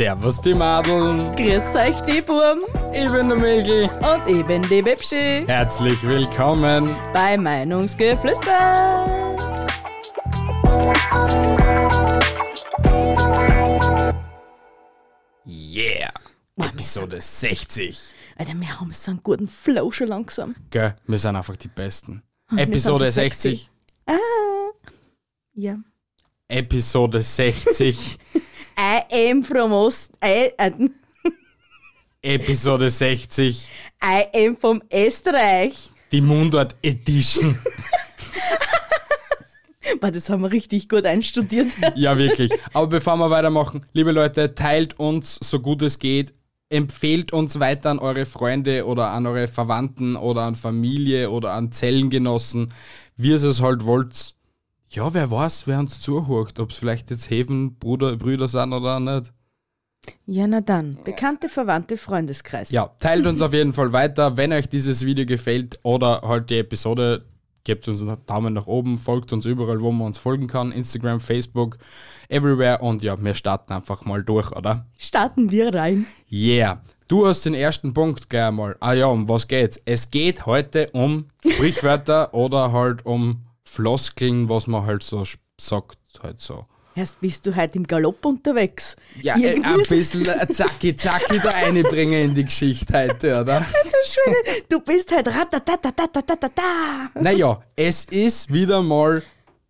Servus die Madeln, Grüß euch, die Burm. ich bin der Mikl. Und ich bin die Bibschi Herzlich willkommen. bei Meinungsgeflüster. Yeah. Episode 60. Alter, wir haben so einen guten Flow schon langsam. Gell, wir sind einfach die Besten. wir Episode sind so sexy. 60. Ja. Episode 60. I am from Ost... I, äh, Episode 60. I am vom Österreich. Die Mundart Edition. Boah, das haben wir richtig gut einstudiert. Ja, wirklich. Aber bevor wir weitermachen, liebe Leute, teilt uns so gut es geht. Empfehlt uns weiter an eure Freunde oder an eure Verwandten oder an Familie oder an Zellengenossen, wie ihr es halt wollt. Ja, wer weiß, wer uns zuhört, ob es vielleicht jetzt Hefen Bruder, Brüder sind oder nicht. Ja, na dann. Bekannte, Verwandte, Freundeskreis. Ja, teilt uns auf jeden Fall weiter. Wenn euch dieses Video gefällt oder halt die Episode, gebt uns einen Daumen nach oben, folgt uns überall, wo man uns folgen kann. Instagram, Facebook, everywhere. Und ja, wir starten einfach mal durch, oder? Starten wir rein. Yeah. Du hast den ersten Punkt gleich einmal. Ah ja, um was geht's? Es geht heute um Sprichwörter oder halt um Floskeln, was man halt so sagt, halt so. Erst bist du heute im Galopp unterwegs. Ja, äh, Irgendwie ein ist- bisschen äh, zacki zacki da einbringen in die Geschichte heute, oder? Du bist halt ratatatatatatatata. Naja, es ist wieder mal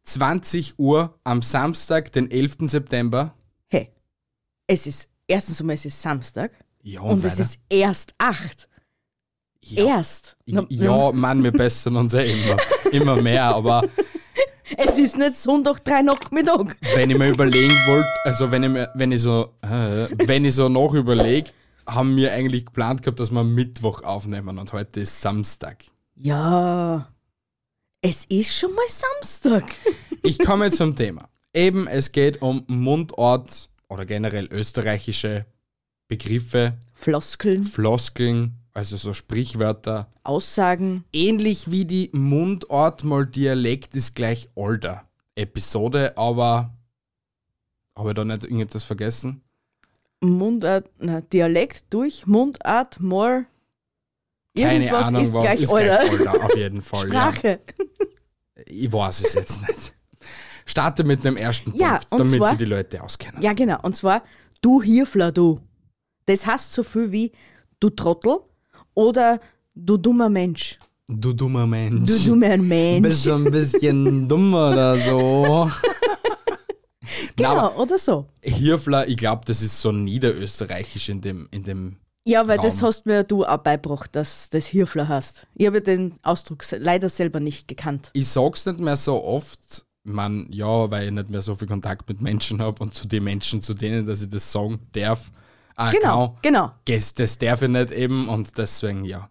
20 Uhr am Samstag, den 11. September. Hey, es ist, erstens einmal, es ist Samstag Ja, und, es weiter. ist erst acht. Ja, Erst. Na- ja, Mann, wir bessern uns ja immer, immer mehr, aber Es ist nicht Sonntag, drei Nachmittag. wenn ich mir überlegen wollte, also wenn ich mir, wenn ich so, äh, wenn ich so noch überlege, haben wir eigentlich geplant gehabt, dass wir Mittwoch aufnehmen und heute ist Samstag. Ja, es ist schon mal Samstag. Ich komme zum Thema. Eben, es geht um Mundart oder generell österreichische Begriffe, Floskeln, Floskeln, also so Sprichwörter. Aussagen. Ähnlich wie die Mundart mal Dialekt ist gleich Alter Episode, aber habe ich da nicht irgendetwas vergessen? Mundart, na, Dialekt durch Mundart. Keine Irgendwas Ahnung, ist was gleich ist Alter. gleich Alter, auf jeden Fall. Ja. Sprache. Ich weiß es jetzt nicht. Starte mit dem ersten Ja, Punkt, damit zwar- sie die Leute auskennen. Ja, genau. Und zwar, du Hirfler, du. Das heißt so viel wie du Trottel oder du dummer Mensch. Du dummer Mensch. Du dummer Mensch. bist du ein bisschen dumm oder so. Genau, Na, oder so. Hirfler, ich glaube, das ist so niederösterreichisch in dem, in dem. Ja, weil das Raum. hast mir du auch beigebracht, dass das Hirfler hast. Ich habe den Ausdruck leider selber nicht gekannt. Ich sag's nicht mehr so oft, man, ja, weil ich nicht mehr so viel Kontakt mit Menschen habe und zu den Menschen, zu denen, dass ich das sagen darf. Ah, Genau, kann. genau. Das, das darf ich nicht eben und deswegen, ja.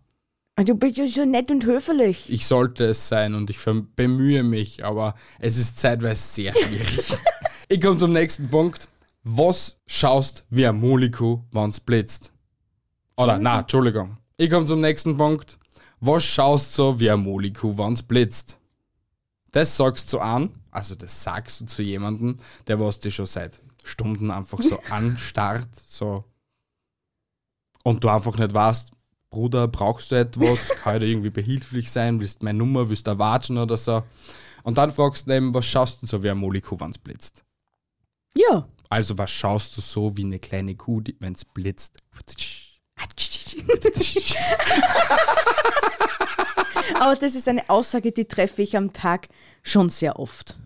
Du bist ja so nett und höflich. Ich sollte es sein und ich bemühe mich, aber es ist zeitweise sehr schwierig. ich komme zum nächsten Punkt. Was schaust wie ein Molekuh, wenn's blitzt? Oder, na, Entschuldigung. Ich komme zum nächsten Punkt. Was schaust so wie ein Molekuh, wenn's blitzt? Das sagst du an, also das sagst du zu jemandem, der was dich schon seit Stunden einfach so anstarrt, so. Und du einfach nicht weißt, Bruder, brauchst du etwas? Kann ich dir irgendwie behilflich sein? Willst du meine Nummer? Willst du erwatschen oder so? Und dann fragst du eben, was schaust du so wie ein Molekuh, wenn's blitzt? Ja. Also, was schaust du so wie eine kleine Kuh, die, wenn's blitzt? Aber das ist eine Aussage, die treffe ich am Tag schon sehr oft.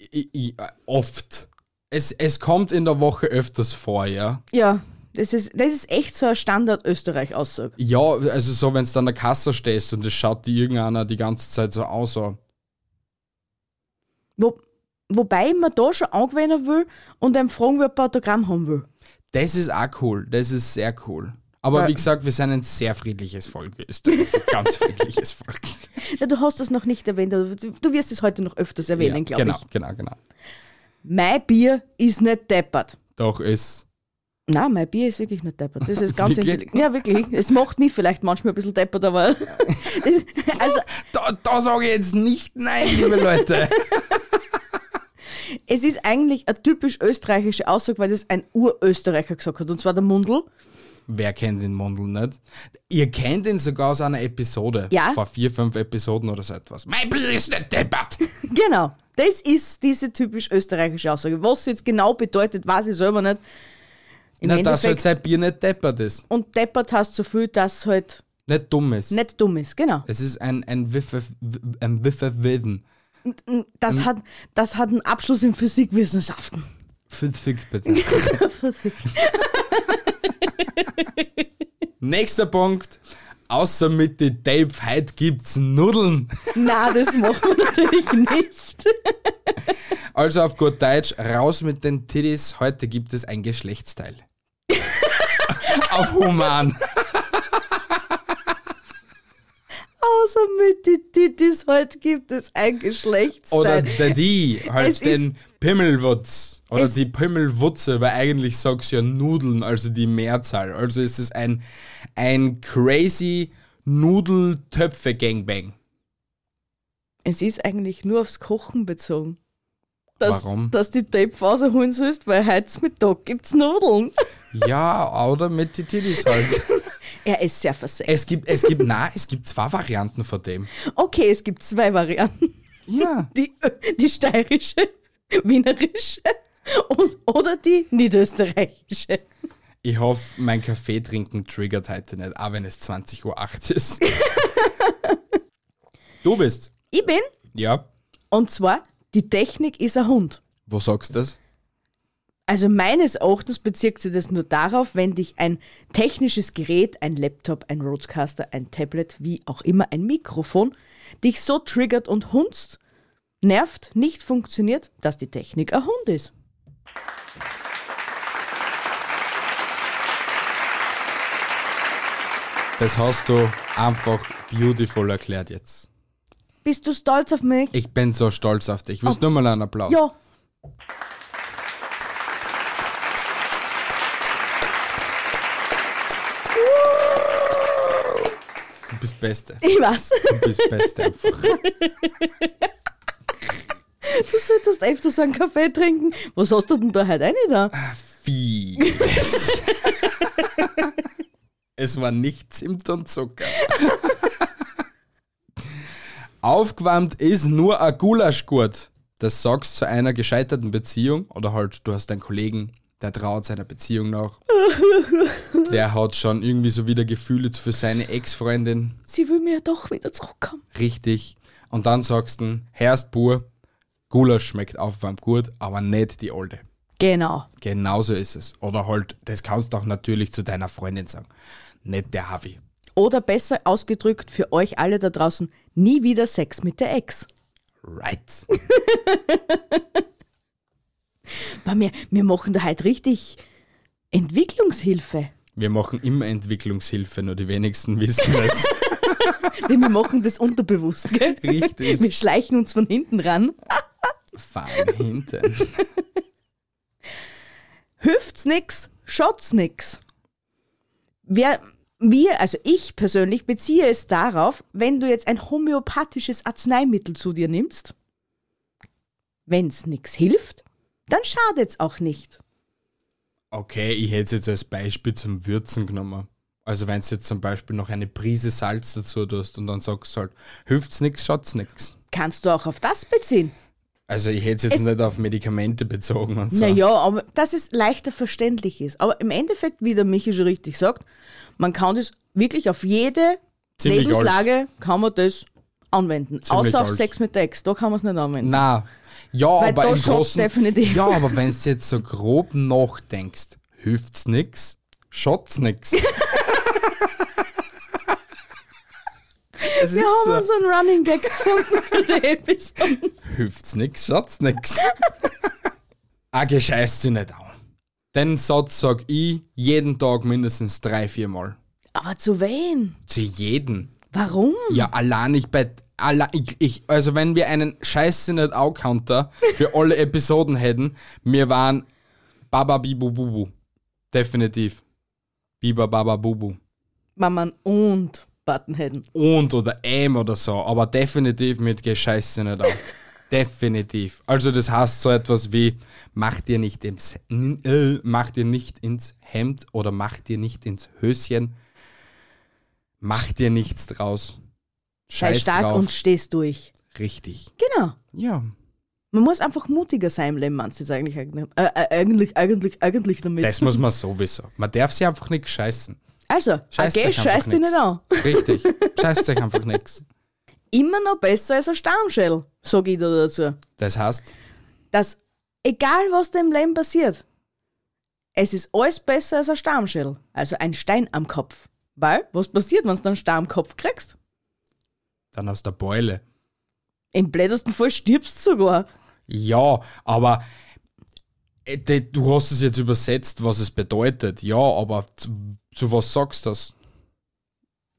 I, I, oft. Es, es kommt in der Woche öfters vor, ja. Ja, das ist, das ist echt so eine Standard-Österreich-Aussage. Ja, also so, wenn du an der Kasse stehst und es schaut dir irgendeiner die ganze Zeit so aus. So. Wo, wobei ich mir da schon angewöhnen will und einem fragen will, ob ein Autogramm haben will. Das ist auch cool. Das ist sehr cool. Aber Weil- wie gesagt, wir sind ein sehr friedliches Volk. Österreich. Ganz friedliches Volk. Ja, du hast das noch nicht erwähnt, du wirst es heute noch öfters erwähnen, Ja, glaube genau, ich. genau, genau. Mein Bier ist nicht deppert. Doch ist. Nein, mein Bier ist wirklich nicht deppert. Das ist ganz intelligent. Ja, wirklich. Es macht mich vielleicht manchmal ein bisschen deppert, aber. Das, also, Da, da sage ich jetzt nicht nein, liebe Leute. Es ist eigentlich eine typisch österreichische Aussage, weil das ein Urösterreicher gesagt hat, und zwar der Mundl. Wer kennt den Mundl nicht? Ihr kennt ihn sogar aus einer Episode. Ja. Vor vier, fünf Episoden oder so etwas. Mein Bier ist nicht deppert. Genau. Das ist diese typisch österreichische Aussage. Was jetzt genau bedeutet, weiß ich selber nicht. Im Na, dass halt sein Bier nicht deppert ist. und deppert hast so viel, dass halt Nicht dumm ist. nicht dumm ist. Genau. Es ist ein, ein Wiffe, ein Wiffe Wilden. Das, hat, das hat einen Abschluss in Physikwissenschaften. Physik bitte. Physik. Nächster Punkt. Außer mit den Tape, heute gibt's Nudeln. Na, das machen wir natürlich nicht. Also auf gut Deutsch, raus mit den Titties, heute gibt es ein Geschlechtsteil. Auf human. Außer mit die Tittis, heute gibt es ein Oder Geschlechtsteil. der die, halt Es den Pimmelwutz. Oder Es- die Pimmelwutze, weil eigentlich sagst du ja Nudeln, also die Mehrzahl. Also ist es ein, ein crazy Nudeltöpfe-Gangbang. Es ist eigentlich nur aufs Kochen bezogen. Dass, Warum? Dass die Tape rausholen sollst, weil heute Mittag gibt's Nudeln. Ja, oder mit die Titties halt. Er ist sehr versägt. es gibt, es gibt, na, es gibt zwei Varianten von dem. Okay, es gibt zwei Varianten. Ja. Die, die steirische, wienerische und, oder die niederösterreichische. Ich hoffe, mein Kaffee trinken triggert heute nicht, auch wenn es 20.08 Uhr ist. du bist. Ich bin, Ja. und zwar, die Technik ist ein Hund. Wo sagst du das? Also meines Erachtens bezieht sich das nur darauf, wenn dich ein technisches Gerät, ein Laptop, ein Roadcaster, ein Tablet, wie auch immer, ein Mikrofon, dich so triggert und hunzt, nervt, nicht funktioniert, dass die Technik ein Hund ist. Das hast du einfach beautiful erklärt jetzt. Bist du stolz auf mich? Ich bin so stolz auf dich. Ich will nur mal einen Applaus. Ja. Beste. Ich weiß. Du bist Beste einfach. Du solltest öfters einen Kaffee trinken. Was hast du denn da heute eine da? Vieles. es war nicht Zimt und Zucker. Aufgewärmt ist nur ein Gulaschgurt. Das sagst zu einer gescheiterten Beziehung oder halt du hast einen Kollegen, der traut seiner Beziehung nach. Der hat schon irgendwie so wieder Gefühle für seine Ex-Freundin. Sie will mir doch wieder zurückkommen. Richtig. Und dann sagst du, Herst pur, Gulasch schmeckt aufwärmt gut, aber nicht die alte. Genau. Genauso ist es. Oder halt, das kannst du auch natürlich zu deiner Freundin sagen. Nicht der Havi. Oder besser ausgedrückt für euch alle da draußen, nie wieder Sex mit der Ex. Right. Bei mir, wir machen da heute richtig Entwicklungshilfe. Wir machen immer Entwicklungshilfe, nur die wenigsten wissen es. Wir machen das unterbewusst, gell? Richtig. Wir schleichen uns von hinten ran. Fahren hinten. Hüft's nix, schaut's nix. Wer, wir, also ich persönlich beziehe es darauf, wenn du jetzt ein homöopathisches Arzneimittel zu dir nimmst, wenn's nix hilft, dann schadet's auch nicht. Okay, ich hätte es jetzt als Beispiel zum Würzen genommen. Also wenn du jetzt zum Beispiel noch eine Prise Salz dazu tust und dann sagst du halt, hilft's nix, schaut's nix. Kannst du auch auf das beziehen? Also ich hätte es jetzt Es- nicht auf Medikamente bezogen und so. Naja, aber dass es leichter verständlich ist. Aber im Endeffekt, wie der Michi schon richtig sagt, man kann das wirklich auf jede Ziemlich Lebenslage kann man das anwenden. Ziemlich Außer auf alles. Sex mit Ex, da kann man es nicht anwenden. Na, ja, Weil aber im Großen... definitiv. Ja, aber wenn du jetzt so grob nachdenkst, hilft's nix, schaut's nix. Wir haben so, unseren Running Gag gefunden für die Episode. hilft's nix, schaut's nix. Ah, gescheiß sie nicht an. Den Satz sag ich jeden Tag mindestens drei, vier Mal. Aber zu wen? Zu jedem. Warum? Ja, allein nicht bei. Ich, ich, also, wenn wir einen Scheiße nicht Au-Counter für alle Episoden hätten, wir waren Baba Bibu Bubu. Definitiv. Biba Baba Bubu. Maman und Buttonheaden. Und oder M oder so, aber definitiv mit Gescheiße nicht au. Definitiv. Also das heißt so etwas wie, mach dir nicht ins, äh, mach dir nicht ins Hemd oder mach dir nicht ins Höschen. Mach dir nichts draus. Sei Scheiß stark drauf. und stehst durch. Richtig. Genau. Ja. Man muss einfach mutiger sein im Leben, meinst du jetzt eigentlich, eigentlich, äh, äh, eigentlich, eigentlich, eigentlich damit. Das muss man sowieso. Man darf sich einfach nicht scheißen. also, Scheißt okay, euch einfach scheiß dich nix. nicht an. Richtig. Scheißt euch einfach nichts. Immer noch besser als ein Stammschell, sag ich da dazu. Das heißt, Dass, egal was da im Leben passiert, es ist alles besser als ein Stammschell, also ein Stein am Kopf. Weil, was passiert, wenn du einen Stein am Kopf kriegst? Dann aus der Beule. Im blödesten Fall stirbst du sogar. Ja, aber äh, du hast es jetzt übersetzt, was es bedeutet. Ja, aber zu, zu was sagst du das?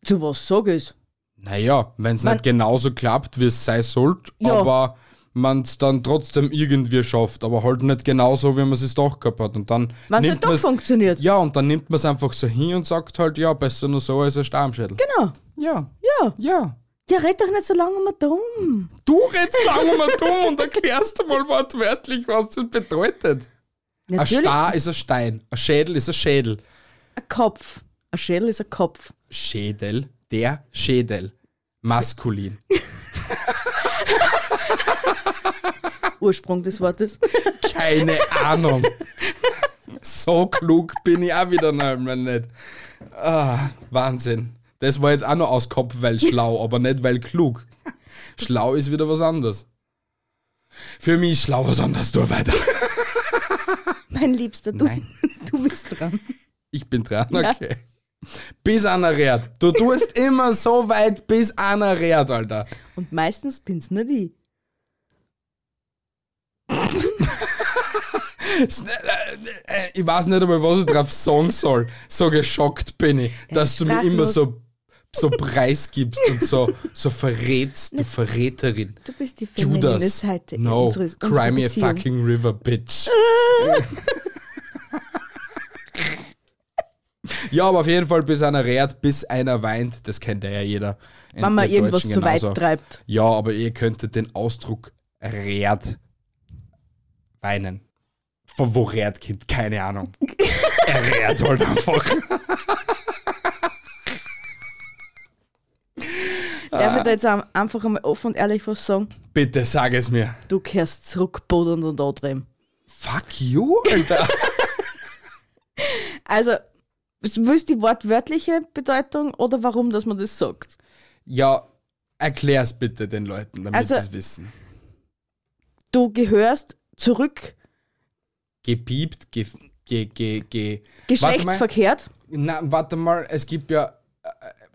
Zu was sag ich? Naja, wenn es nicht genauso klappt, wie es sein sollte, Ja. aber man es dann trotzdem irgendwie schafft, aber halt nicht genauso, wie man es doch gehabt hat. Und dann Wenn es nicht doch funktioniert. Ja, und dann nimmt man es einfach so hin und sagt halt, ja, besser nur so als ein Stammschädel. Genau. Ja, Ja. ja. Ja, red doch nicht so lange mal dumm. Du redst lange mal dumm und erklärst mal wortwörtlich, was das bedeutet. Ein Natürlich. Star ist ein Stein, ein Schädel ist ein Schädel. Ein Kopf. Ein Schädel ist ein Kopf. Schädel, der Schädel. Maskulin. Ursprung des Wortes. Keine Ahnung. So klug bin ich auch wieder einmal nicht. Ah, Wahnsinn. Das war jetzt auch noch aus Kopf, weil schlau, aber nicht weil klug. Schlau ist wieder was anderes. Für mich ist schlau was anderes, du weiter. Mein Liebster, du, Nein. du bist dran. Ich bin dran, Ja. okay. Bis einer rät. Du tust immer so weit, bis einer rät, Alter. Und meistens bin's nicht ich. Äh, Ich weiß nicht einmal, was ich drauf sagen soll. So geschockt bin ich, dass du mir immer so, so preisgibst und so, so verrätst, du Verräterin. Du bist die feminine Judas. Seite No, unseres, cry me a fucking river, bitch. ja, aber auf jeden Fall, bis einer rät, bis einer weint, das kennt ja jeder. In Wenn man irgendwas zu weit treibt. Ja, aber ihr könntet den Ausdruck rät weinen. Von wo rät Kind? Keine Ahnung. er rät halt einfach. Darf ich da jetzt einfach einmal offen und ehrlich was sagen? Bitte sag es mir. Du kehrst zurück, bodern und andrehen. Fuck you, Alter. Also, willst du die wortwörtliche Bedeutung oder warum, dass man das sagt? ja, erklär's bitte den Leuten, damit Also- sie es wissen. Du gehörst zurück, Gepiept, ge, ge, ge, ge. geschlechtsverkehrt. Na, warte mal, es gibt ja,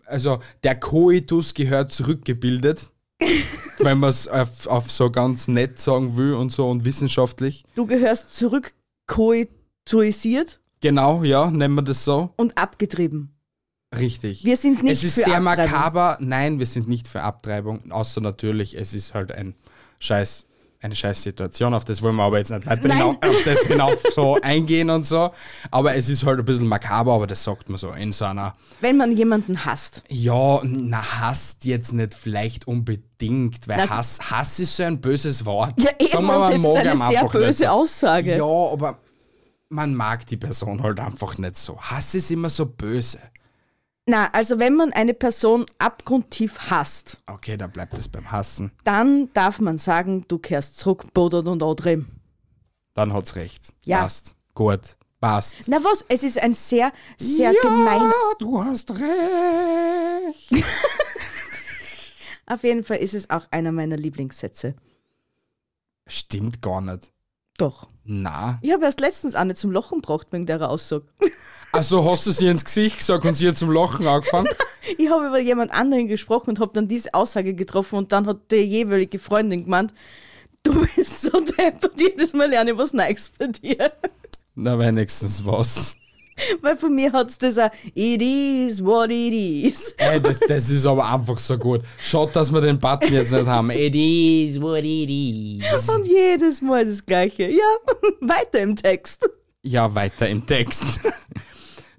also der Koitus gehört zurückgebildet, wenn man es auf, auf so ganz nett sagen will und so und wissenschaftlich. Du gehörst zurück koituisiert Genau, ja, nennen wir das so. und abgetrieben. Richtig. Wir sind nicht es ist für sehr Abtreibung. makaber. Nein, wir sind nicht für Abtreibung, außer natürlich, es ist halt ein Scheiß, eine scheiß Situation, auf das wollen wir aber jetzt nicht weiter hinauf, auf das hinauf so eingehen und so. Aber es ist halt ein bisschen makaber, aber das sagt man so in so einer Wenn man jemanden hasst. Ja, na, hasst jetzt nicht vielleicht unbedingt, weil Na- Hass, Hass ist so ein böses Wort. Ja, eben, Sagen wir mal, das ist eine sehr nicht böse so. Aussage. Ja, aber man mag die Person halt einfach nicht so. Hass ist immer so böse. Na, also wenn man eine Person abgrundtief hasst, Okay, dann bleibt es beim Hassen. dann darf man sagen, du kehrst zurück, bodert und andrehen. Dann hat's recht. Ja. Passt. Gut. Passt. Na was, es ist ein sehr, sehr gemein. du hast recht. Auf jeden Fall ist es auch einer meiner Lieblingssätze. Stimmt gar nicht. Doch. Na. Ich habe erst letztens eine zum Lachen gebracht wegen der Aussage. Also hast du sie ins Gesicht gesagt und sie hat zum Lachen angefangen? Ich habe über jemand anderen gesprochen und habe dann diese Aussage getroffen und dann hat die jeweilige Freundin gemeint, du bist so deppert, jedes Mal lerne ich was Neues bei dir. Na, wenigstens was. Weil von mir hat es das auch, it is what it is. Ey, das, das ist aber einfach so gut. Schaut, dass wir den Button jetzt nicht haben. It is what it is. Und jedes Mal das Gleiche. Ja, weiter im Text. Ja, weiter im Text.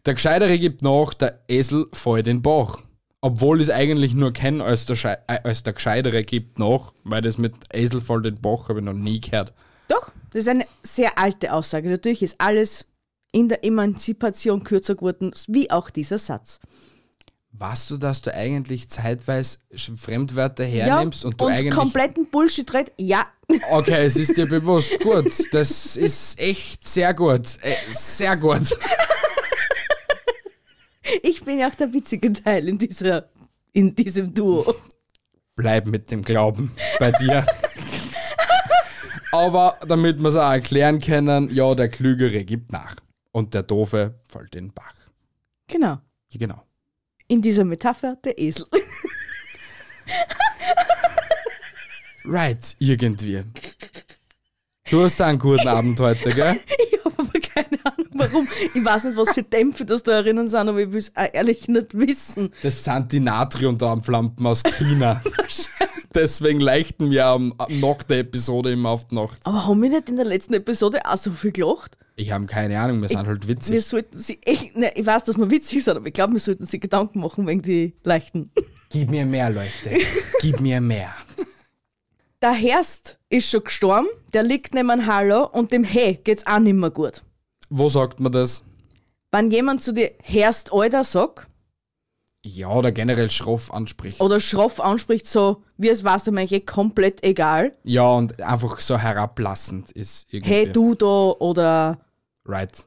Der Gescheitere gibt nach, der Esel fällt in den Bach. Obwohl es eigentlich nur kennen als der, Schei- äh, als der Gescheitere gibt noch, weil das mit Eselvoll den Bach habe ich noch nie gehört. Doch, das ist eine sehr alte Aussage. Natürlich ist alles in der Emanzipation kürzer geworden, wie auch dieser Satz. Weißt du, dass du eigentlich zeitweise Fremdwörter Ja, hernimmst und du eigentlich. kompletten Bullshit redet? Ja. Okay, es ist dir bewusst. Gut, das ist echt sehr gut. Äh, sehr gut. Ich bin ja auch der witzige Teil in, dieser, in diesem Duo. Bleib mit dem Glauben bei dir. Aber damit wir es auch erklären können, ja, der Klügere gibt nach. Und der Doofe fällt in den Bach. Genau. Ja, genau. In dieser Metapher der Esel. Right, irgendwie. Du hast einen guten Abend heute, gell? Ich habe aber keine Ahnung warum. Ich weiß nicht, was für Dämpfe das da erinnern sind, aber ich will es ehrlich nicht wissen. Das sind die Natriumdarmflampen aus China. Deswegen leichten wir am, nach der Episode immer auf die Nacht. Aber haben wir nicht in der letzten Episode auch so viel gelacht? Ich habe keine Ahnung, wir sind halt Wir witzig. sollten sie echt, ne, ich weiß, dass wir witzig sind, aber ich glaube, wir sollten sie Gedanken machen wegen die leichten. Gib mir mehr, Leuchte. Gib mir mehr. Der Herst ist schon gestorben, der liegt neben Hallo und dem He geht's auch nicht mehr gut. Wo sagt man das? Wenn jemand zu dir Herst Alter sagt Ja, oder generell schroff anspricht. oder schroff anspricht, so wie es war, eigentlich eh komplett egal. Ja, und einfach so herablassend ist irgendwie. Hey, du da oder Right.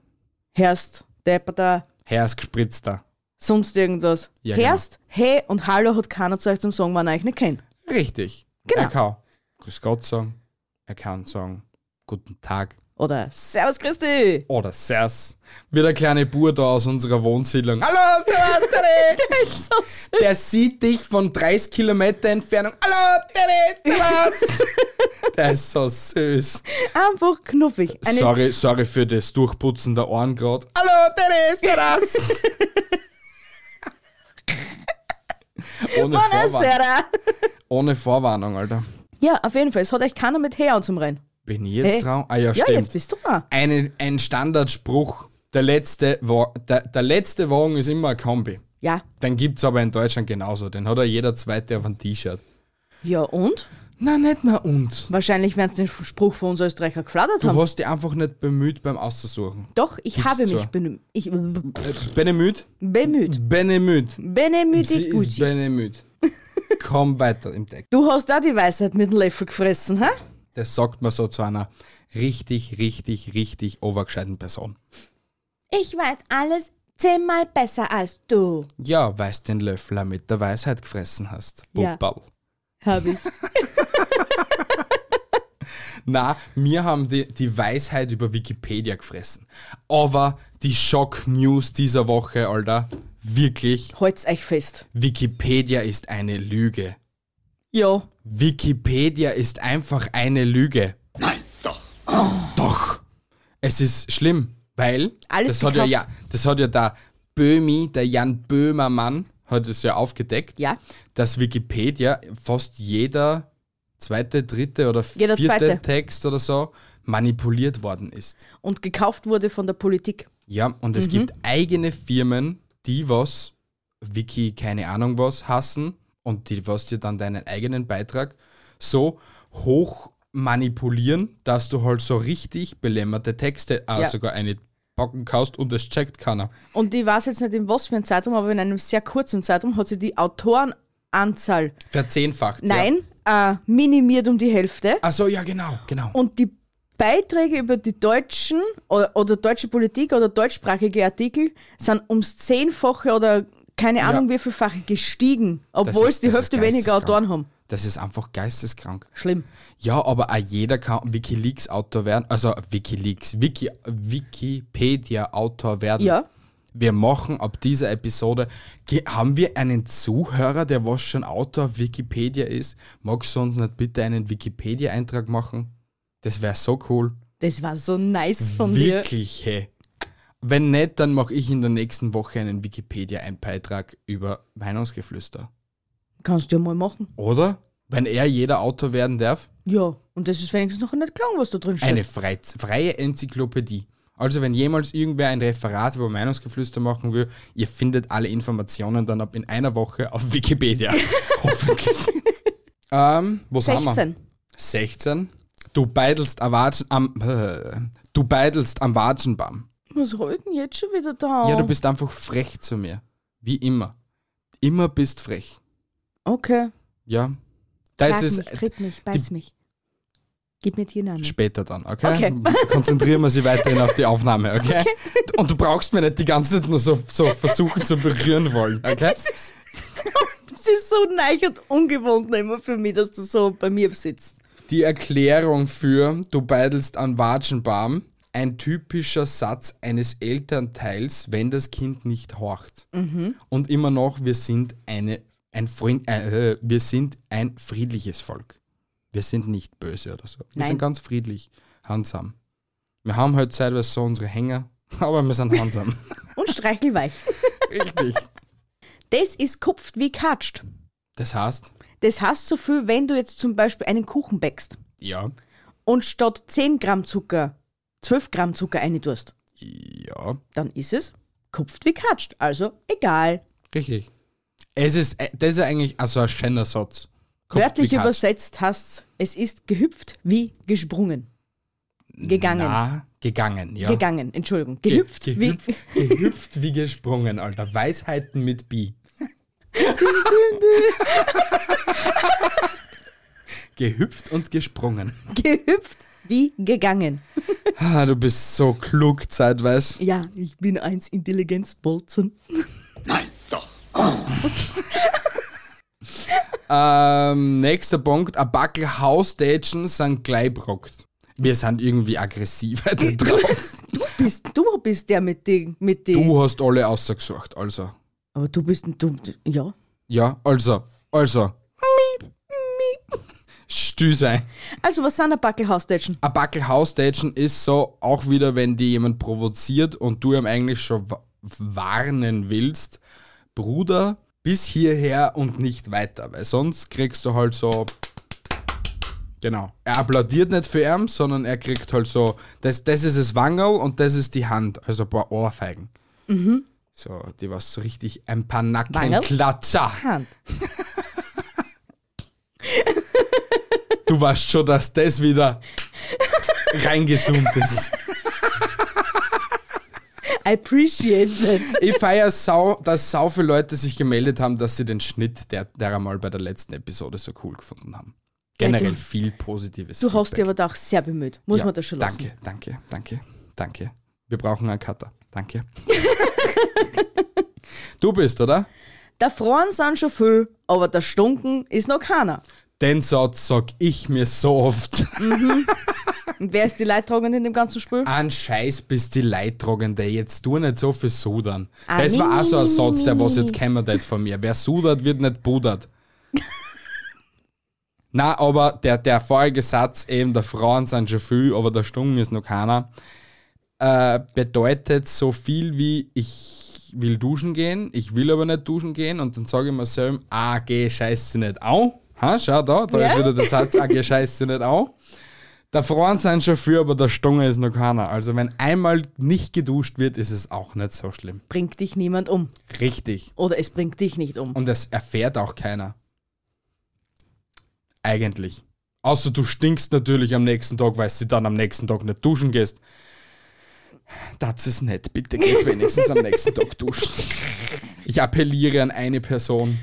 Herst, Depperter, Herr ist gespritzter. sonst irgendwas. Ja, genau. Herst, Hey und Hallo hat keiner zu euch zum Sagen, wenn er euch nicht kennt. Richtig. Genau. Kann Grüß Gott sagen. Er kann sagen Guten Tag. Oder Servus Christi. Oder Sers. Wie der kleine Bur da aus unserer Wohnsiedlung. Hallo, Servus, Tere. Der ist so süß. Der sieht dich von 30 Kilometer Entfernung. Hallo, Tere, Servus. Der ist so süß. Einfach knuffig. Eine Sorry, sorry für das Durchputzen der Ohren gerade. Hallo, Tere, Servus. Ohne Vorwarnung. Ohne Vorwarnung, Alter. Ja, auf jeden Fall. Es hat euch keiner mit Her zum Rennen. Bin ich jetzt Hey. dran? Ah ja, Ja, stimmt. jetzt bist du da. Eine, ein Standardspruch. Der letzte, Wa- der, der letzte Wagen ist immer ein Kombi. Ja. Den gibt's aber in Deutschland genauso. Den hat ja jeder zweite auf einem T-Shirt. Ja, und? Na, nicht na und. Wahrscheinlich werden sie den Spruch von uns Österreicher geflattert Du haben. hast dich einfach nicht bemüht beim Aussuchen. Doch, ich Gib's habe mich benü- ich, Äh, Benemüt? bemüht. Benemüt. Sie Benemütig ist Gucci. Komm weiter im Text. Du hast auch die Weisheit mit dem Löffel gefressen, hä? Das sagt man so zu einer richtig, richtig, richtig overgescheiten Person. Ich weiß alles zehnmal besser als du. Ja, weil du den Löffel mit der Weisheit gefressen hast. Ja. Habe ich. Na, wir haben die, die Weisheit über Wikipedia gefressen. Aber die Schock-News dieser Woche, Alter, wirklich, Halt's euch fest. Wikipedia ist eine Lüge. Ja. Wikipedia ist einfach eine Lüge. Nein, doch. Doch. Es ist schlimm, weil Alles das hat ja, ja, das hat ja der Böhmi, der Jan Böhmermann, hat es ja aufgedeckt, Ja. dass Wikipedia fast jeder zweite, dritte oder Jeder vierte zweite. Text oder so manipuliert worden ist. Und gekauft wurde von der Politik. Ja, und Mhm. es gibt eigene Firmen, die was, Wiki, keine Ahnung was, hassen und die was dir dann deinen eigenen Beitrag so hoch manipulieren, dass du halt so richtig belämmerte Texte auch Ja. sogar eine packen kannst und es checkt keiner. Und ich weiß jetzt nicht in was für einem Zeitraum, aber in einem sehr kurzen Zeitraum hat sich die Autorenanzahl, Verzehnfacht. nein, äh, minimiert um die Hälfte. Ja. Achso, ja, genau, genau. Und die Beiträge über die deutschen oder, oder deutsche Politik oder deutschsprachige Artikel sind ums Zehnfache oder keine Ahnung wie vielfache gestiegen, obwohl es die Hälfte weniger. Autoren haben. Das ist einfach geisteskrank. Schlimm. Ja, aber auch jeder kann Wikileaks-Autor werden. Also Wikileaks, Wiki, Wikipedia-Autor werden. Ja. Wir machen ab dieser Episode, haben wir einen Zuhörer, der was schon Autor auf Wikipedia ist? Magst du uns nicht bitte einen Wikipedia-Eintrag machen? Das wäre so cool. Das war so nice von dir. Wirklich, hey. Wenn nicht, dann mache ich in der nächsten Woche einen Wikipedia-Einbeitrag über Meinungsgeflüster. Kannst du ja mal machen. Oder? Wenn er jeder Autor werden darf? Ja, und das ist wenigstens noch nicht klar, was da drin steht. Eine frei, freie Enzyklopädie. Also wenn jemals irgendwer ein Referat über Meinungsgeflüster machen will, ihr findet alle Informationen dann ab in einer Woche auf Wikipedia. Hoffentlich. ähm, wo sind wir? 16. 16. Du beidelst am Watschen, am, äh, du beidelst am Watschenbaum. Was rollt denn jetzt schon wieder da? Ja, du bist einfach frech zu mir. Wie immer. Immer bist frech. Okay. Ja. Da Schlag ist mich, es tritt mich, beiß mich. Gib mir Tiernamen. später dann, okay? Okay. Konzentrieren wir sie weiterhin auf die Aufnahme, okay? Und du brauchst mir nicht die ganze Zeit nur so, so versuchen zu berühren wollen, okay? Das ist, das ist so neich und ungewohnt immer für mich, dass du so bei mir sitzt. Die Erklärung für du beidelst an Watschenbaum, ein typischer Satz eines Elternteils, wenn das Kind nicht horcht. Und immer noch, wir sind eine, ein Freund, äh, wir sind ein friedliches Volk. Wir sind nicht böse oder so. Wir Nein. sind ganz friedlich, handsam. Wir haben halt zeitweise so unsere Hänger, aber wir sind handsam. Und streichelweich. Richtig. Das ist kupft wie katscht. Das heißt, Das heißt so viel, wenn du jetzt zum Beispiel einen Kuchen backst ja, und statt 10 Gramm Zucker 12 Gramm Zucker rein tust, ja, dann ist es kupft wie katscht. Also egal. richtig. Es ist, äh, das ist eigentlich also ein schöner Satz. Kopf Wörtlich wie übersetzt heißt es ist gehüpft wie gesprungen. Gegangen. Na, gegangen, ja. Gegangen, Entschuldigung. Ge- Gehüpft, gehüpft, gehüpft wie gesprungen, Alter. Weisheiten mit Bi. Gehüpft und gesprungen. gehüpft wie gegangen. Ah, du bist so klug zeitweise. Ja, ich bin eins Intelligenzbolzen. Nein, doch. Ähm, nächster Punkt. Ein Backel Hausstätschen sind gleichbrockt. Wir sind irgendwie aggressiv heute drauf. Bist, du bist der mit den. Mit den Du hast alle ausgesucht, also. Aber du bist. Du, ja. Ja, also, also. Stü sein. Also, was sind ein Backel Hausdeutschen? Ein Backel Hausstätschen ist so, auch wieder, wenn die jemand provoziert und du ihm eigentlich schon wa- warnen willst, Bruder, bis hierher und nicht weiter, weil sonst kriegst du halt so. Genau. Er applaudiert nicht für ihn, sondern er kriegt halt so, das, das ist das Wangerl und das ist die Hand, also ein paar Ohrfeigen. So, die was so richtig ein paar Wangerl? Nackenklatscher. Hand. Du weißt schon, dass das wieder reingezoomt ist. I appreciate that. Ich feiere sau, dass sau viele Leute sich gemeldet haben, dass sie den Schnitt der, der einmal bei der letzten Episode so cool gefunden haben. Generell du- viel positives Du hast dich Feedback. aber da auch sehr bemüht. Muss Ja, man das schon lassen. Danke, danke, danke, danke. Wir brauchen einen Cutter. Danke. du bist, oder? Der Frauen sind schon viel, aber der Stunken ist noch keiner. Den Satz sag ich mir so oft. Und wer ist die Leidtragende in dem ganzen Spiel? Ein Scheiß bist die Leidtragende. Jetzt tu nicht so viel sudern. Ah, das nee, war auch so ein Satz, der was jetzt kämmert hat von mir. Wer sudert, wird nicht budert. Na, aber der, der vorige Satz, eben der Frauen sind schon viel, aber der Stung ist noch keiner, äh, bedeutet so viel wie ich will duschen gehen, ich will aber nicht duschen gehen und dann sage ich mir selber, ah, geh scheiße nicht au. Ha, schau da, da Ja. ist wieder der Satz, ah, geh scheiße nicht au. Der Frauen sind schon viel, aber der Stunge ist noch keiner. Also wenn einmal nicht geduscht wird, ist es auch nicht so schlimm. Bringt dich niemand um. Richtig. Oder es bringt dich nicht um. Und es erfährt auch keiner. Eigentlich. Außer du stinkst natürlich am nächsten Tag, weil du dann am nächsten Tag nicht duschen gehst. Das ist nett. Bitte geht's wenigstens am nächsten Tag duschen. Ich appelliere an eine Person.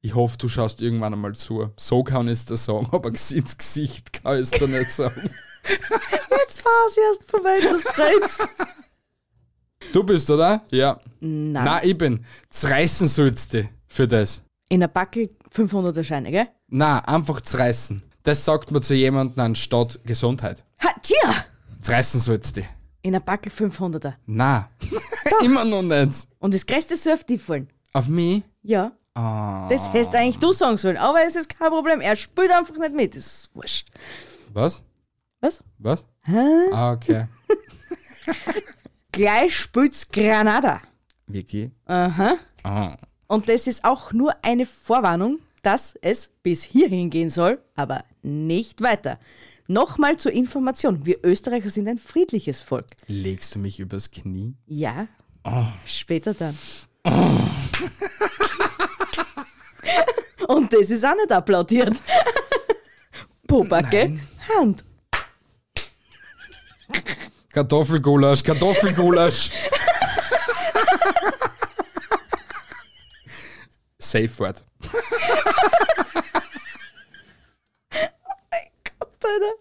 Ich hoffe, du schaust irgendwann einmal zu. So kann ich das sagen, aber ins Gesicht kann ich es dir nicht sagen. Jetzt war es erst vorbei, das reizt. Du bist, oder? Ja. Nein. Na, ich bin. Zreißen sollst du für das. In der Backel 500er Scheine, gell? Na, einfach zreißen. Das sagt man zu jemandem anstatt Gesundheit. Ha, tja! Zreißen sollst du. In der Backel 500er. Na, immer noch nicht. Und das größte Surf die fallen. Auf mich? Ja. Ah. Das hättest eigentlich du sagen sollen. Aber es ist kein Problem. Er spielt einfach nicht mit. Das ist wurscht. Was? Was? Was? Hä? Ah, okay. Gleich spielt's Granada. Vicky? Aha. Ah. Und das ist auch nur eine Vorwarnung, dass es bis hierhin gehen soll, aber nicht weiter. Nochmal zur Information, wir Österreicher sind ein friedliches Volk. Legst du mich übers Knie? Ja, später dann. Und das ist auch nicht applaudiert. Pobacke, Hand. Kartoffelgulasch, Kartoffelgulasch. Safe Word. Alter.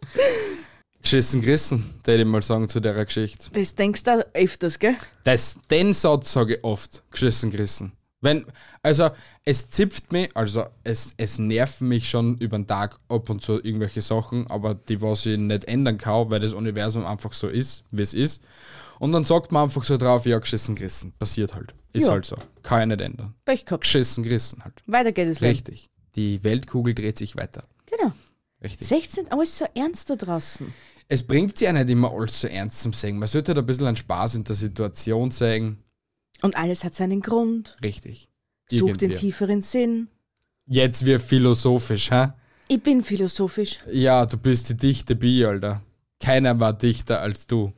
Geschissen gerissen, würde ich mal sagen zu der Geschichte. Das denkst du auch öfters, gell? Das, den Satz sage ich oft, geschissen gerissen. Wenn, also es zipft mich, also es, es nerven mich schon über den Tag ab und zu irgendwelche Sachen, aber die, was ich nicht ändern kann, weil das Universum einfach so ist, wie es ist. Und dann sagt man einfach so drauf, ja, geschissen gerissen. Passiert halt. Ist Ja. halt so. Kann ich nicht ändern. Pech gehabt. Geschissen gerissen halt. Weiter geht es. Richtig. Die Weltkugel dreht sich weiter. Genau. Richtig. 16, alles so ernst da draußen. Es bringt sich ja nicht immer alles so ernst zum Singen. Man sollte halt ein bisschen einen Spaß in der Situation sehen. Und alles hat seinen Grund. Richtig. Sucht den Irgendwie. tieferen Sinn. Jetzt wird philosophisch, hä? Ich bin philosophisch. Ja, du bist die dichte Bi, Alter. Keiner war dichter als du.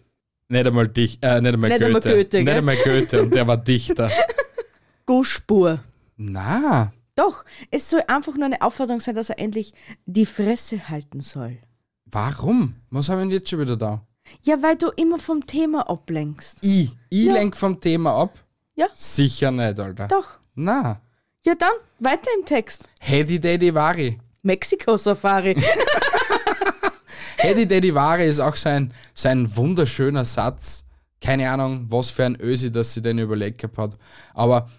Nicht einmal dich, äh, nicht einmal Nicht Goethe. einmal Goethe, nicht einmal Goethe und der war dichter. Guspur. Na, Doch, es soll einfach nur eine Aufforderung sein, dass er endlich die Fresse halten soll. warum? Was haben wir denn jetzt schon wieder da? Ja, weil du immer vom Thema ablenkst. Ich, ich Ja. lenk vom Thema ab? Ja. Sicher nicht, Alter. Doch. Na, Ja, dann, weiter im Text. Hedy Daddy Vari. Mexiko-Safari. Hedy Daddy Vari ist auch so ein, so ein wunderschöner Satz. Keine Ahnung, was für ein Ösi, dass sie den überlegt gehabt hat. Aber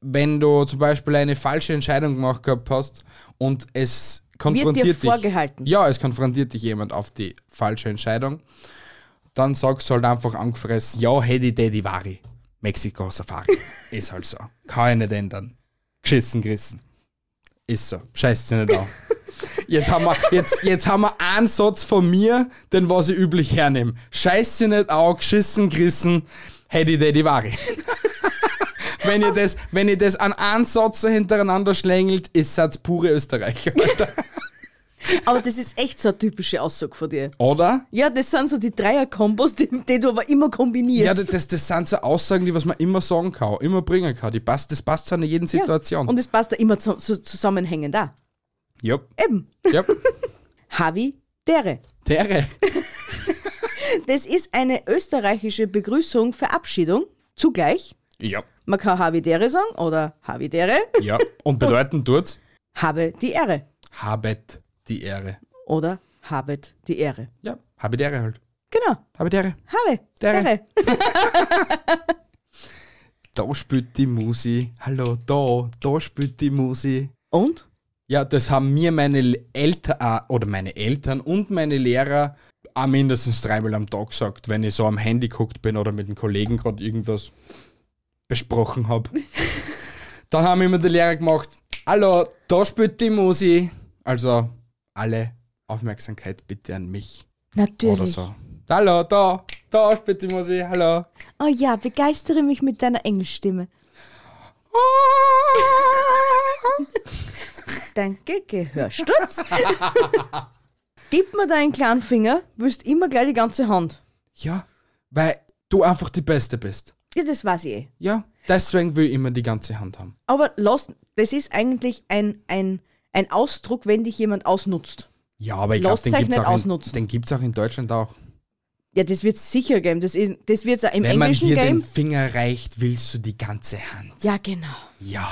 wenn du zum Beispiel eine falsche Entscheidung gemacht gehabt hast und es konfrontiert dir dich. vorgehalten. Ja, es konfrontiert dich jemand auf die falsche Entscheidung. Dann sagst du halt einfach angefressen, ja, Hedy Daddy Vari. Mexiko Safari. ist halt so. Kann ich nicht ändern. Geschissen gerissen. Ist so. Scheißt sie nicht auf. Jetzt haben, wir, jetzt, jetzt haben wir einen Satz von mir, den was ich üblich hernehme. Scheiß sie nicht auf, geschissen gerissen, Hedy Daddy Vari. Wenn, ihr das, wenn ihr das an einen Satz so hintereinander schlängelt, ist das pure Österreicher. Alter. Aber das ist echt so eine typische Aussage von dir. Oder? Ja, das sind so die Dreier-Kombos, die, die du aber immer kombinierst. Ja, das, das, sind so Aussagen, die was man immer sagen kann, immer bringen kann. Die passt, das passt zu einer jeden Ja. Situation. Und es passt da immer zu, zu, zusammenhängend da. Jupp. Eben. Jupp. Havi Dere. Dere. Das ist eine österreichische Begrüßung, Verabschiedung, zugleich. Ja. Man kann Havi Dere sagen oder Havi Dere, Ja. Und bedeuten tut's, habe die Ehre habet die Ehre. oder habet die Ehre. Ja. Habe die Ehre halt. Genau, Habe die Ehre. habe Dere. Da spielt die Musi. Hallo, da, da spielt die Musi. Und? Ja, das haben mir meine Eltern, äh, oder meine Eltern und meine Lehrer auch mindestens dreimal am Tag gesagt, wenn ich so am Handy geguckt bin oder mit einem Kollegen gerade irgendwas besprochen habe. Dann haben immer die Lehrer gemacht, hallo, da spielt die Musi. Also alle Aufmerksamkeit bitte an mich. Natürlich. Oder so. Hallo, da, da spielt die Musi, hallo. Oh ja, begeistere mich mit deiner Englischstimme. Danke, Gehörsturz. Gib mir deinen kleinen Finger, willst immer gleich die ganze Hand. Ja, weil du einfach die Beste bist. Ja, das weiß ich eh. Ja, deswegen will ich immer die ganze Hand haben. Aber lass, das ist eigentlich ein, ein, ein Ausdruck, wenn dich jemand ausnutzt. Ja, aber ich glaube, den gibt es auch, in- ausnutzen. den gibt's auch in Deutschland auch. Ja, das wird es sicher geben. Das, ist, das wird im Wenn man englischen dir den. Finger reicht, willst du die ganze Hand. Ja, genau. Ja,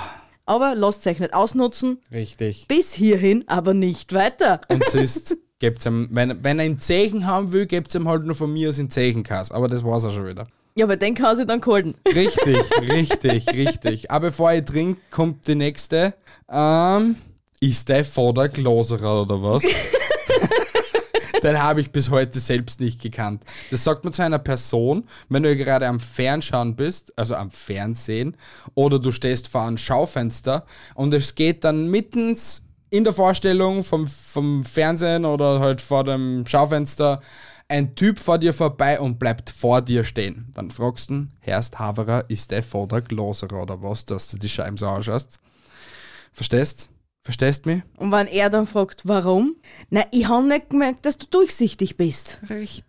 Aber lasst euch nicht ausnutzen. richtig. Bis hierhin, aber nicht weiter. Und sonst gibt's ihm, wenn, wenn er einen Zeichen haben will, gibt's ihm halt nur von mir aus in Zeichenkass. Aber das war's auch schon wieder. Ja, aber den kann sie dann gehalten. Richtig, richtig, richtig. Aber bevor ich trinke, kommt die nächste. Ähm, ist der Vater Glaserer oder was? Den habe ich bis heute selbst nicht gekannt. Das sagt man zu einer Person, wenn du gerade am Fernschauen bist, also am Fernsehen, oder du stehst vor einem Schaufenster und es geht dann mittens in der Vorstellung vom, vom Fernsehen oder halt vor dem Schaufenster ein Typ vor dir vorbei und bleibt vor dir stehen. Dann fragst du, Herrst Haverer, ist der Vater Glaserer oder was, dass du die Scheiben so ausschaust? Verstehst? Verstehst du mich? Und wenn er dann fragt, warum? Na, ich habe nicht gemerkt, dass du durchsichtig bist. Recht.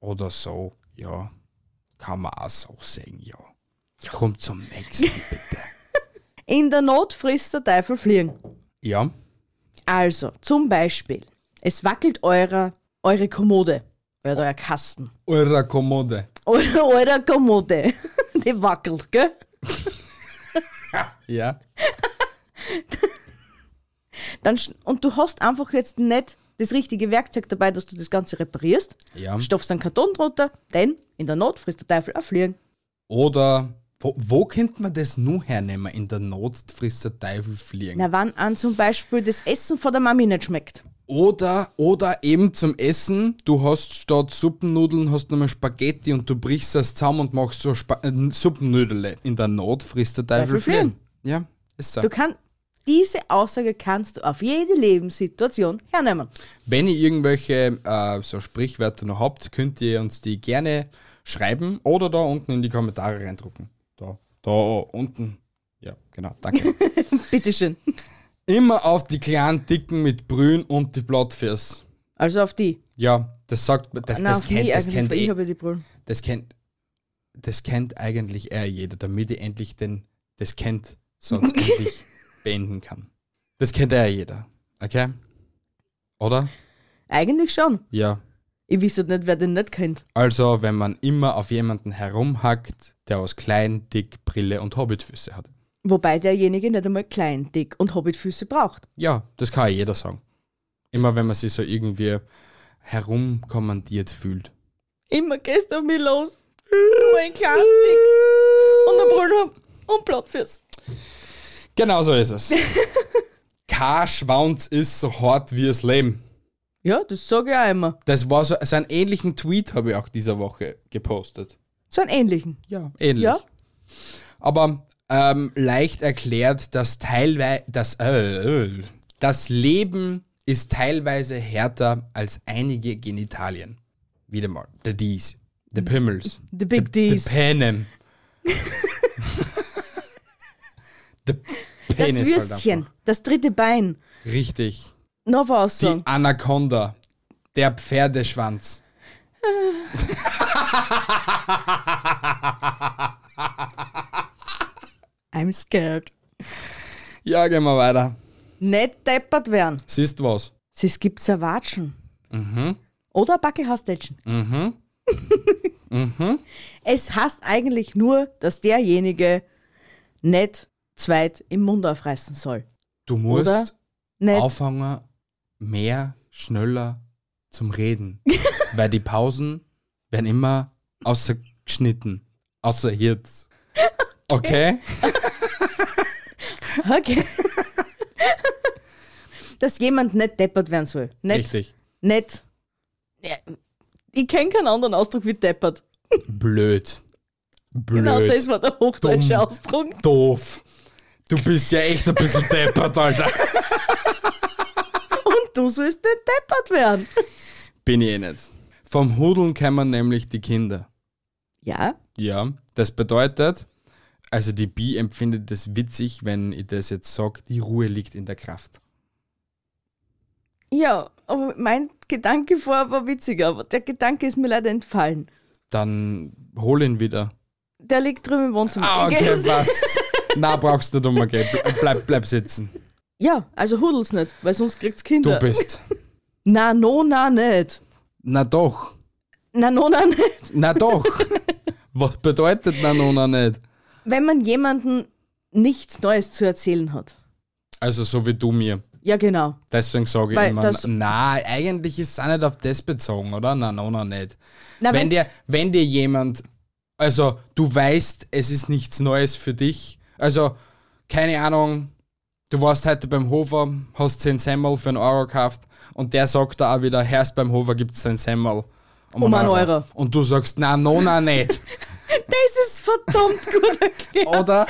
Oder so, ja. Kann man auch so sehen, ja. Kommt zum nächsten, bitte. In der Not frisst der Teufel fliegen. Ja, Also, zum Beispiel, es wackelt eurer, eure Kommode. Oder Kasten. eure Kommode. Eure, eure Kommode. Die wackelt, gell? Ja. Dann, und du hast einfach jetzt nicht das richtige Werkzeug dabei, dass du das Ganze reparierst. Ja. Stopfst einen Karton drunter, denn in der Not frisst der Teufel auch fliegen. Oder, wo, wo könnte man das nur hernehmen? In der Not frisst der Teufel fliegen. Na, wann an zum Beispiel das Essen von der Mami nicht schmeckt. Oder, oder eben zum Essen, du hast statt Suppennudeln hast nochmal Spaghetti und du brichst das zusammen und machst so Spa äh, Suppennudel. In der Not frisst der Teufel, fliegen. Ja, ist so. Du kannst, diese Aussage kannst du auf jede Lebenssituation hernehmen. Wenn ihr irgendwelche äh, so Sprichwörter noch habt, könnt ihr uns die gerne schreiben oder da unten in die Kommentare reindrucken. Da, da unten. Ja, genau, danke. Bitteschön. Immer auf die kleinen Dicken mit Brühen und die Blattfürs. Also auf die. Ja, das sagt, das, Na, das kennt, das eigentlich, kennt ich eh, habe die Brüllen. das kennt, das kennt eigentlich eher jeder, damit ich endlich den, das kennt, sonst endlich beenden kann. Das kennt eher jeder, okay? Oder? Eigentlich schon. Ja. Ich halt nicht, wer den nicht kennt. Also, wenn man immer auf jemanden herumhackt, der aus klein, dick, Brille und Hobbitfüße hat. Wobei derjenige nicht einmal klein, dick und Hobbitfüße braucht. Ja, das kann ja jeder sagen. Immer wenn man sich so irgendwie herumkommandiert fühlt. Immer gehst du auf mich los. Nur ein klein, dick und eine Brüllen hab und Blattfüß. Genau so ist es. Kein Schwanz ist so hart wie das Leben. Ja, das sage ich auch immer. Das war so, so einen ähnlichen Tweet habe ich auch dieser Woche gepostet. So einen ähnlichen. Ja, ähnlich. Ja. Aber ähm, leicht erklärt, dass teilweise das, äh, das Leben ist teilweise härter als einige Genitalien. Wieder mal. The D's. The Pimmels. The Big The D's. Penem. The Das Penis halt Würstchen, einfach. das dritte Bein. Richtig. Noch was Die. Anaconda. Der Pferdeschwanz. I'm scared. Ja, gehen wir weiter. Nicht deppert werden. Siehst du was? Es gibt Servatschen. Mhm. Oder Backelhastelchen. Mhm. Es heißt eigentlich nur, dass derjenige nicht zweit im Mund aufreißen soll. Du musst auffangen, mehr, schneller zum Reden. Weil die Pausen werden immer ausgeschnitten. Außer jetzt. Okay? Okay. dass jemand nicht deppert werden soll. Nicht. Richtig. Nicht. Ja, ich kenne keinen anderen Ausdruck wie deppert. Blöd. Blöd. Genau, das war der hochdeutsche Dumm. Ausdruck. Doof. Du bist ja echt ein bisschen deppert, Alter. Und du sollst nicht deppert werden. Bin ich eh nicht. Vom Hudeln kämen nämlich die Kinder. Ja, Ja, das bedeutet, also die Bi empfindet es witzig, wenn ich das jetzt sage, die Ruhe liegt in der Kraft. ja, aber mein Gedanke vorher war witziger, aber der Gedanke ist mir leider entfallen. Dann hol ihn wieder. Der liegt drüben im Wohnzimmer. Ah, okay, was? Na, brauchst du nicht umgehen. Bleib, bleib sitzen. Ja, also hudel's nicht, weil sonst kriegt's Kinder. Du bist. Na, no, na, nicht. Na doch. Na, no, na, nicht. Na doch. Was bedeutet na nona nicht? Wenn man jemanden nichts Neues zu erzählen hat. Also so wie du mir. Ja, genau. Deswegen sage ich Weil immer, na, eigentlich ist es auch nicht auf das bezogen, oder? Na, nona nicht. Na, wenn, dir, wenn dir jemand, also du weißt, es ist nichts Neues für dich, also keine Ahnung, du warst heute beim Hofer, hast 10 Semmel für einen Euro gekauft und der sagt da auch wieder, erst beim Hofer gibt es 10 Semmel. Um einen Euro. Und du sagst, na, no, na, nicht. Das ist verdammt gut erklärt. Oder?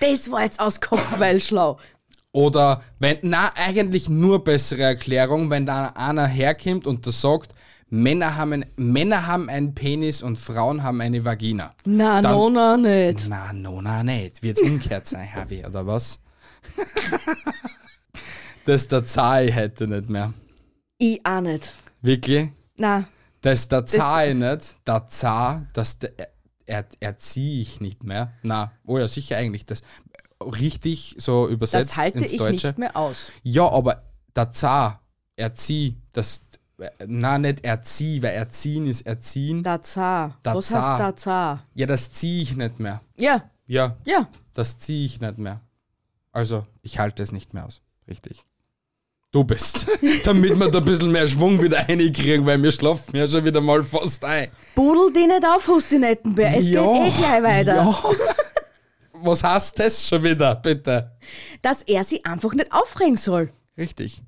Das war jetzt aus Kopfweil schlau. Oder wenn, na, eigentlich nur bessere Erklärung, wenn da einer herkommt und der sagt, Männer haben, ein, Männer haben einen Penis und Frauen haben eine Vagina. Na, Dann- no, no, nicht. Na, no, na, nicht. Wird's umgekehrt sein, Harvey, oder was? das der Zahl hätte nicht mehr. Ich auch nicht. Wirklich? Na, Das der Zahl nicht. Der Zar, das der, er, erziehe ich nicht mehr. Na, oh ja, sicher eigentlich. Das richtig so übersetzt das halte ins ich Deutsche. nicht mehr aus. Ja, aber der Zar, erzieh, das, na, nicht erzieh, weil erziehen ist erziehen. Da. Da Was heißt da Zar? Ja, das ziehe ich nicht mehr. Ja, Ja, ja. das ziehe ich nicht mehr. Also, ich halte es nicht mehr aus. Richtig. Du bist. Damit wir da ein bisschen mehr Schwung wieder reinkriegen, weil wir schlafen ja schon wieder mal fast ein. Budel die nicht auf, Hustinettenbär. Es Ja, geht eh gleich weiter. Ja. Was heißt das schon wieder, bitte? Dass er sie einfach nicht aufregen soll. Richtig.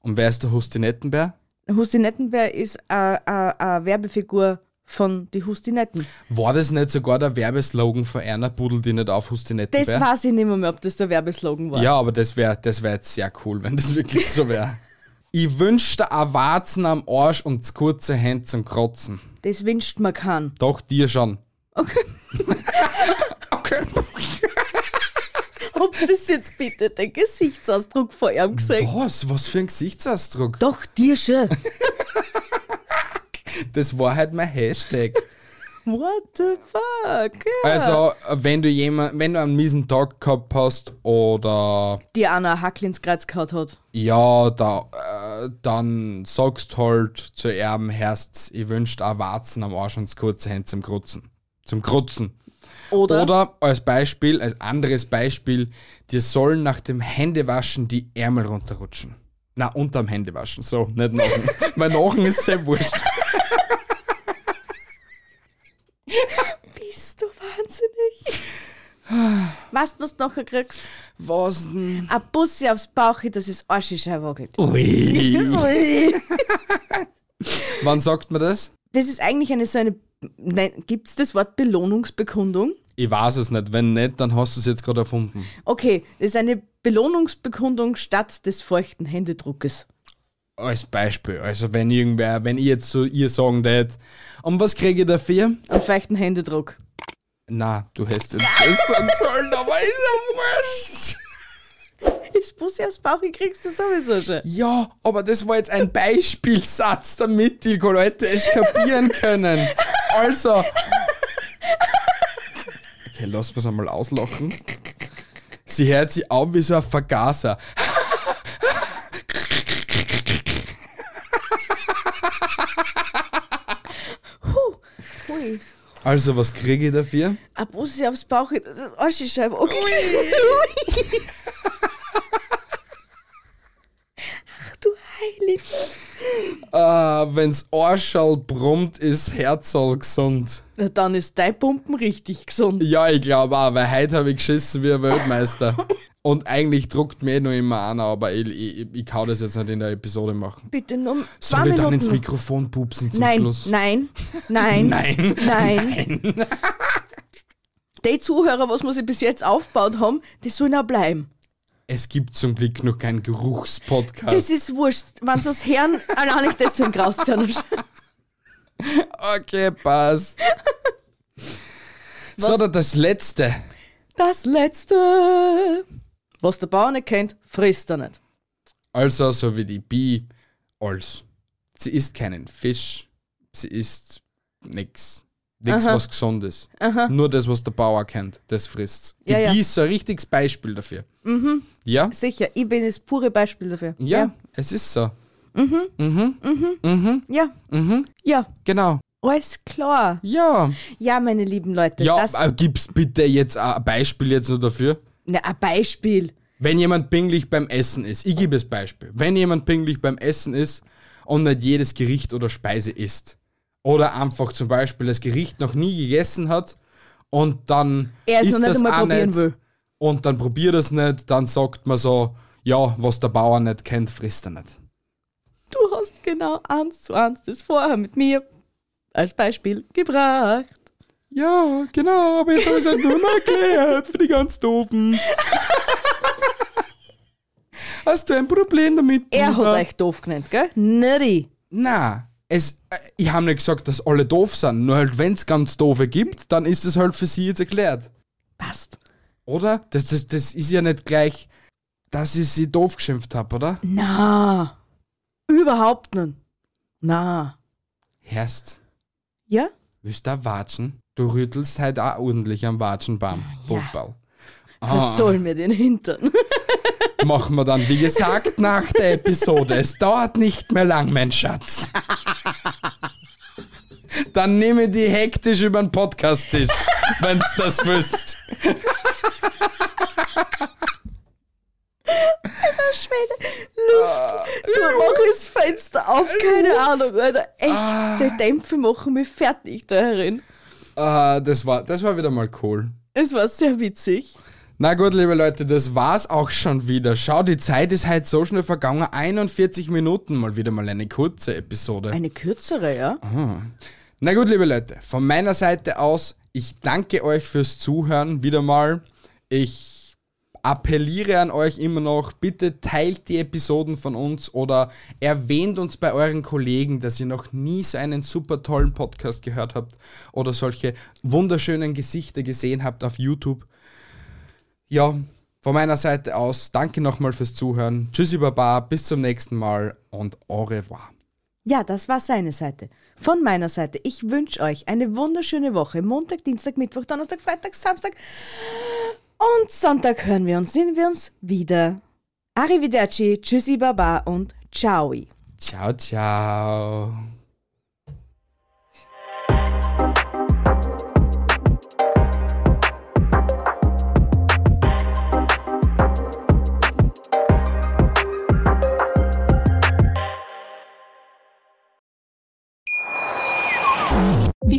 Und wer ist der Hustinettenbär? Hustinettenbär ist eine Werbefigur von die Hustinetten. War das nicht sogar der Werbeslogan von einer Pudel, die nicht auf Das Hustinettenbär? weiß ich nicht mehr, mehr, ob das der Werbeslogan war. Ja, aber das wäre das wär jetzt sehr cool, wenn das wirklich so wäre. ich wünschte ein Warzen am Arsch und das kurze Hände zum Krotzen. Das wünscht man kann. Doch, dir schon. Okay. Okay. Habt ihr jetzt bitte den Gesichtsausdruck vor ihm gesehen? Was? Was für ein Gesichtsausdruck? Doch, dir schon. Das war halt mein Hashtag. What the fuck? Ja. Also, wenn du jemand, wenn du einen miesen Tag gehabt hast oder Die Anna Hackl ins Kreuz gehaut hat. ja, da, äh, dann sagst halt zu ihrem Herst, ich wünschte auch Warzen am Arsch und kurze Hände zum Krutzen. Zum Krutzen. Oder? Oder als Beispiel, als anderes Beispiel, dir sollen nach dem Händewaschen die Ärmel runterrutschen. Na, unterm Händewaschen, so, nicht Nachen. Weil Nachen ist sehr wurscht. Bist du wahnsinnig? weißt du, was du nachher kriegst? Was denn? Ein Bussi aufs Bauch, dass es Arschischei wackelt. Ui. Ui. Wann sagt man das? Das ist eigentlich eine so eine. Gibt es das Wort Belohnungsbekundung? Ich weiß es nicht. Wenn nicht, dann hast du es jetzt gerade erfunden. Okay, das ist eine Belohnungsbekundung statt des feuchten Händedruckes. Als Beispiel. Also wenn irgendwer, wenn ich jetzt zu ihr sagen tät, und was kriege ich dafür? Einen feuchten Händedruck. Na, du hättest jetzt sagen sollen, aber ist ja wurscht. Das Bussi aufs Bauch, ich kriegst du sowieso schon. Ja, aber das war jetzt ein Beispielsatz, damit die Leute es kapieren können. Also. Okay, lass uns einmal auslachen. Sie hört sich auf wie so ein Vergaser. Hui. Also, was kriege ich dafür? Ein Bussi aufs Bauch, das ist Arschischeibe. Okay. Ach du Heilige. Äh, wenn's Arschall brummt, ist Herzall gesund. Na, dann ist dein Pumpen richtig gesund. Ja, ich glaube auch, weil heute habe ich geschissen wie ein Weltmeister. Und eigentlich druckt mir eh noch immer einer, aber ich, ich, ich kann das jetzt nicht in der Episode machen. Bitte nur zwei Soll ich Minuten. dann ins Mikrofon pupsen zum nein, Schluss? nein, nein, Nein. nein, Die Zuhörer, was wir sich bis jetzt aufgebaut haben, die sollen auch bleiben. Es gibt zum Glück noch keinen Geruchspodcast. Das ist wurscht. Wenn sie das hören, allein nicht deswegen rausziehen. Okay, passt. So, dann das letzte. Das letzte. Was der Bauer nicht kennt, frisst er nicht. Also, so wie die Bi, als. Sie isst keinen Fisch, sie isst nix. Aha. was Gesundes. Nur das, was der Bauer kennt, das frisst. Die Ja, ja. Ist so ein richtiges Beispiel dafür. Mhm. Ja? Sicher, ich bin das pure Beispiel dafür. Ja, es ist so. Ja. Ja. Genau. Alles klar. Ja. Ja, meine lieben Leute. Ja, das, äh, gib's bitte jetzt ein Beispiel jetzt nur dafür. na, ein Beispiel. Wenn jemand pinglich beim Essen ist, ich gebe es Beispiel. Wenn jemand pinglich beim Essen ist und nicht jedes Gericht oder Speise isst, oder einfach zum Beispiel das Gericht noch nie gegessen hat und dann Er nicht das auch nicht will. und dann probiert es nicht, dann sagt man so, ja, was der Bauer nicht kennt, frisst er nicht. Du hast genau eins zu eins das vorher mit mir als Beispiel gebracht. Ja, genau, aber jetzt habe ich es halt nur mal erklärt für die ganz Doofen. Hast du ein Problem damit? Er hat Bruder? euch doof genannt, gell? Nicht ich. Na, es, äh, ich habe nicht gesagt, dass alle doof sind. Nur halt, wenn es ganz doofe gibt, dann ist es halt für sie jetzt erklärt. Passt. Oder? Das, das, das ist ja nicht gleich, dass ich sie doof geschimpft habe, oder? Na, überhaupt nicht. Na. Herst, Ja? willst du watschen? Du rüttelst halt auch ordentlich am Watschenbaum. Popal. Versol mir den Hintern. Machen wir dann, wie gesagt, nach der Episode. Es dauert nicht mehr lang, mein Schatz. Dann nehme die hektisch über den Podcast-Tisch, wenn's das wüsst. Schwede, Luft. Du mach das Fenster auf, keine Ahnung, Alter. Echt, die Dämpfe machen mich fertig da herin. Ah, das, war, das war wieder mal cool. Es war sehr witzig. Na gut, liebe Leute, das war's auch schon wieder. Schau, die Zeit ist halt so schnell vergangen. 41 Minuten, mal wieder mal eine kurze Episode. Eine kürzere, ja? Na gut, liebe Leute, von meiner Seite aus, ich danke euch fürs Zuhören wieder mal. Ich appelliere an euch immer noch, bitte teilt die Episoden von uns oder erwähnt uns bei euren Kollegen, dass ihr noch nie so einen super tollen Podcast gehört habt oder solche wunderschönen Gesichter gesehen habt auf YouTube. Ja, von meiner Seite aus, danke nochmal fürs Zuhören. Tschüssi Baba, bis zum nächsten Mal und au revoir. Ja, das war seine Seite. Von meiner Seite, ich wünsche euch eine wunderschöne Woche. Montag, Dienstag, Mittwoch, Donnerstag, Freitag, Samstag und Sonntag hören wir uns, sehen wir uns wieder. Arrivederci, tschüssi, baba und ciao. Ciao, ciao.